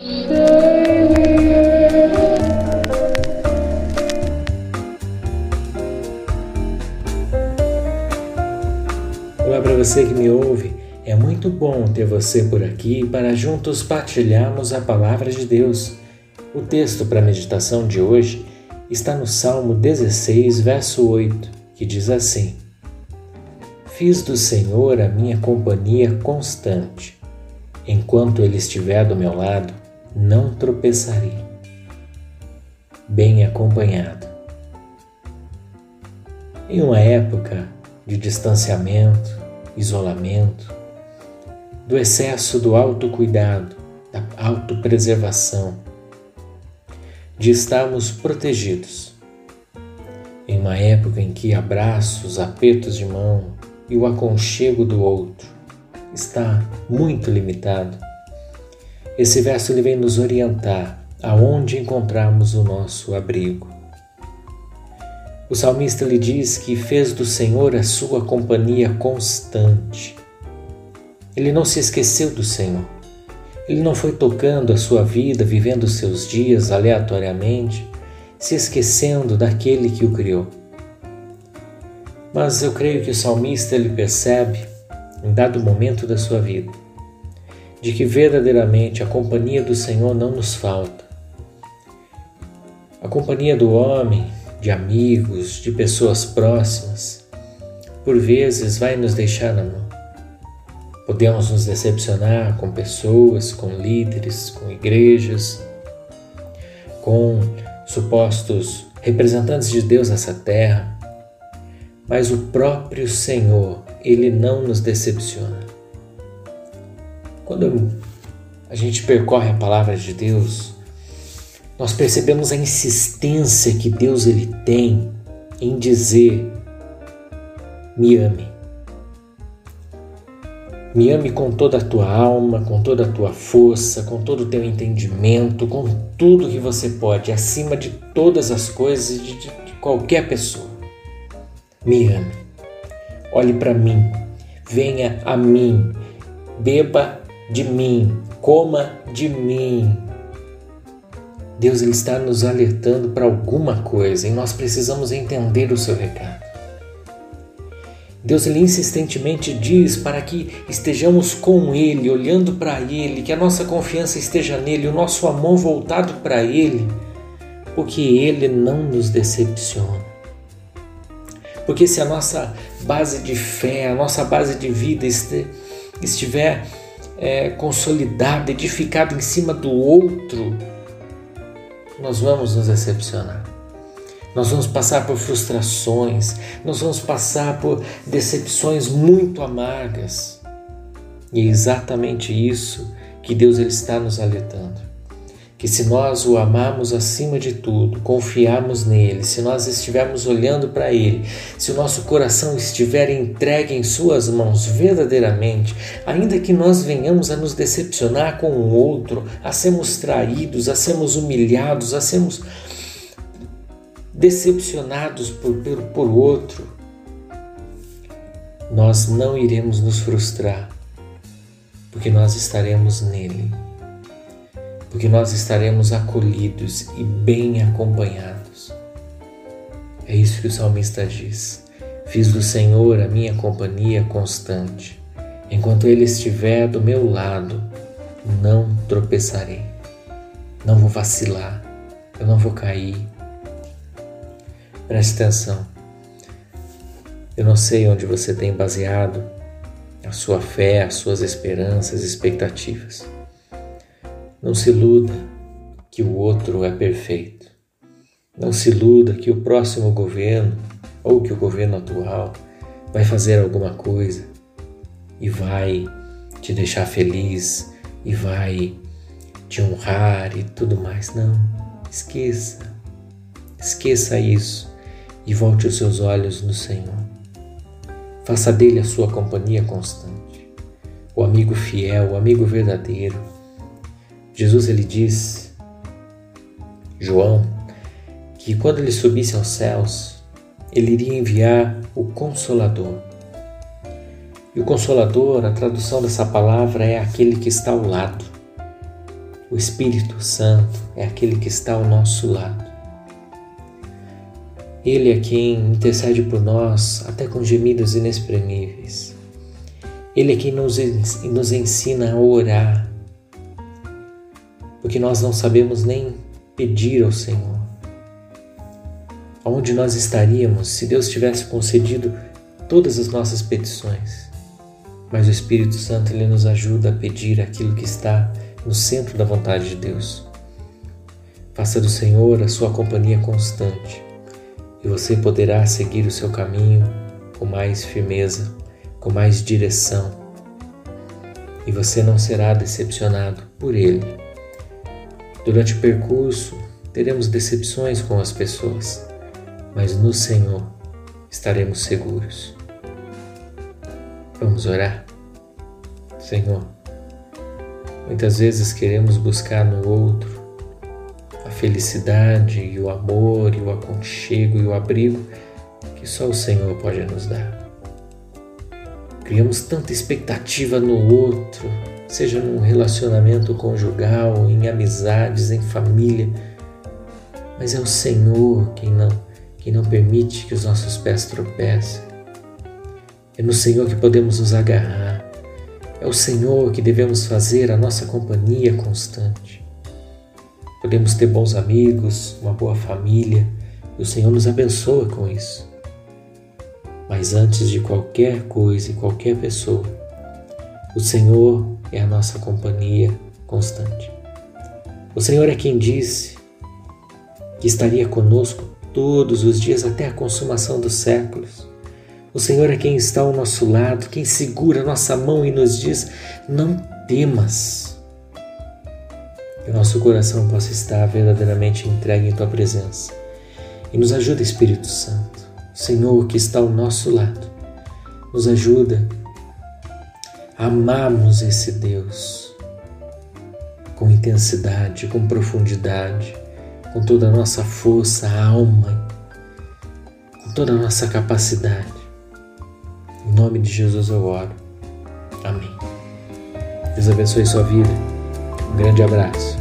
Olá para você que me ouve. É muito bom ter você por aqui para juntos partilharmos a palavra de Deus. O texto para a meditação de hoje está no Salmo 16, verso 8, que diz assim: Fiz do Senhor a minha companhia constante. Enquanto Ele estiver do meu lado, não tropeçarei. Bem acompanhado. Em uma época de distanciamento, isolamento, do excesso do autocuidado, da autopreservação, de estarmos protegidos. Em uma época em que abraços, apertos de mão, e o aconchego do outro está muito limitado. Esse verso ele vem nos orientar aonde encontrarmos o nosso abrigo. O salmista lhe diz que fez do Senhor a sua companhia constante. Ele não se esqueceu do Senhor. Ele não foi tocando a sua vida, vivendo seus dias aleatoriamente, se esquecendo daquele que o criou. Mas eu creio que o salmista ele percebe, em dado momento da sua vida, de que verdadeiramente a companhia do Senhor não nos falta. A companhia do homem, de amigos, de pessoas próximas, por vezes vai nos deixar na mão. Podemos nos decepcionar com pessoas, com líderes, com igrejas, com supostos representantes de Deus nessa terra, mas o próprio Senhor, ele não nos decepciona. Quando a gente percorre a palavra de Deus, nós percebemos a insistência que Deus ele tem em dizer: me ame. Me ame com toda a tua alma, com toda a tua força, com todo o teu entendimento, com tudo que você pode, acima de todas as coisas e de, de qualquer pessoa me ame. Olhe para mim, venha a mim, beba de mim, coma de mim. Deus ele está nos alertando para alguma coisa e nós precisamos entender o seu recado. Deus ele insistentemente diz para que estejamos com Ele, olhando para Ele, que a nossa confiança esteja nele, o nosso amor voltado para Ele, porque Ele não nos decepciona. Porque se a nossa base de fé, a nossa base de vida estiver é, consolidada, edificada em cima do outro, nós vamos nos decepcionar. Nós vamos passar por frustrações, nós vamos passar por decepções muito amargas. E é exatamente isso que Deus ele está nos alertando que se nós o amarmos acima de tudo, confiarmos nele, se nós estivermos olhando para ele, se o nosso coração estiver entregue em suas mãos verdadeiramente, ainda que nós venhamos a nos decepcionar com o outro, a sermos traídos, a sermos humilhados, a sermos decepcionados por, por, por outro, nós não iremos nos frustrar, porque nós estaremos nele porque nós estaremos acolhidos e bem acompanhados. É isso que o salmista diz. Fiz do Senhor a minha companhia constante. Enquanto Ele estiver do meu lado, não tropeçarei, não vou vacilar, eu não vou cair. Preste atenção. Eu não sei onde você tem baseado a sua fé, as suas esperanças, expectativas. Não se iluda que o outro é perfeito. Não se iluda que o próximo governo ou que o governo atual vai fazer alguma coisa e vai te deixar feliz e vai te honrar e tudo mais. Não, esqueça. Esqueça isso e volte os seus olhos no Senhor. Faça dele a sua companhia constante, o amigo fiel, o amigo verdadeiro Jesus ele diz, João, que quando ele subisse aos céus, ele iria enviar o Consolador. E o Consolador, a tradução dessa palavra é aquele que está ao lado. O Espírito Santo é aquele que está ao nosso lado. Ele é quem intercede por nós até com gemidos inexprimíveis. Ele é quem nos, nos ensina a orar, porque nós não sabemos nem pedir ao Senhor. Onde nós estaríamos se Deus tivesse concedido todas as nossas petições? Mas o Espírito Santo ele nos ajuda a pedir aquilo que está no centro da vontade de Deus. Faça do Senhor a sua companhia constante e você poderá seguir o seu caminho com mais firmeza, com mais direção. E você não será decepcionado por Ele. Durante o percurso, teremos decepções com as pessoas, mas no Senhor estaremos seguros. Vamos orar? Senhor, muitas vezes queremos buscar no outro a felicidade e o amor e o aconchego e o abrigo que só o Senhor pode nos dar. Criamos tanta expectativa no outro, seja num relacionamento conjugal, em amizades, em família, mas é o Senhor quem não, quem não permite que os nossos pés tropecem. É no Senhor que podemos nos agarrar. É o Senhor que devemos fazer a nossa companhia constante. Podemos ter bons amigos, uma boa família, e o Senhor nos abençoa com isso. Mas antes de qualquer coisa e qualquer pessoa, o Senhor é a nossa companhia constante. O Senhor é quem disse que estaria conosco todos os dias até a consumação dos séculos. O Senhor é quem está ao nosso lado, quem segura a nossa mão e nos diz: Não temas. Que o nosso coração possa estar verdadeiramente entregue em Tua presença. E nos ajuda, Espírito Santo, Senhor que está ao nosso lado, nos ajuda amarmos esse Deus com intensidade, com profundidade, com toda a nossa força, alma, com toda a nossa capacidade em nome de Jesus eu oro. Amém. Deus abençoe sua vida. Um grande abraço.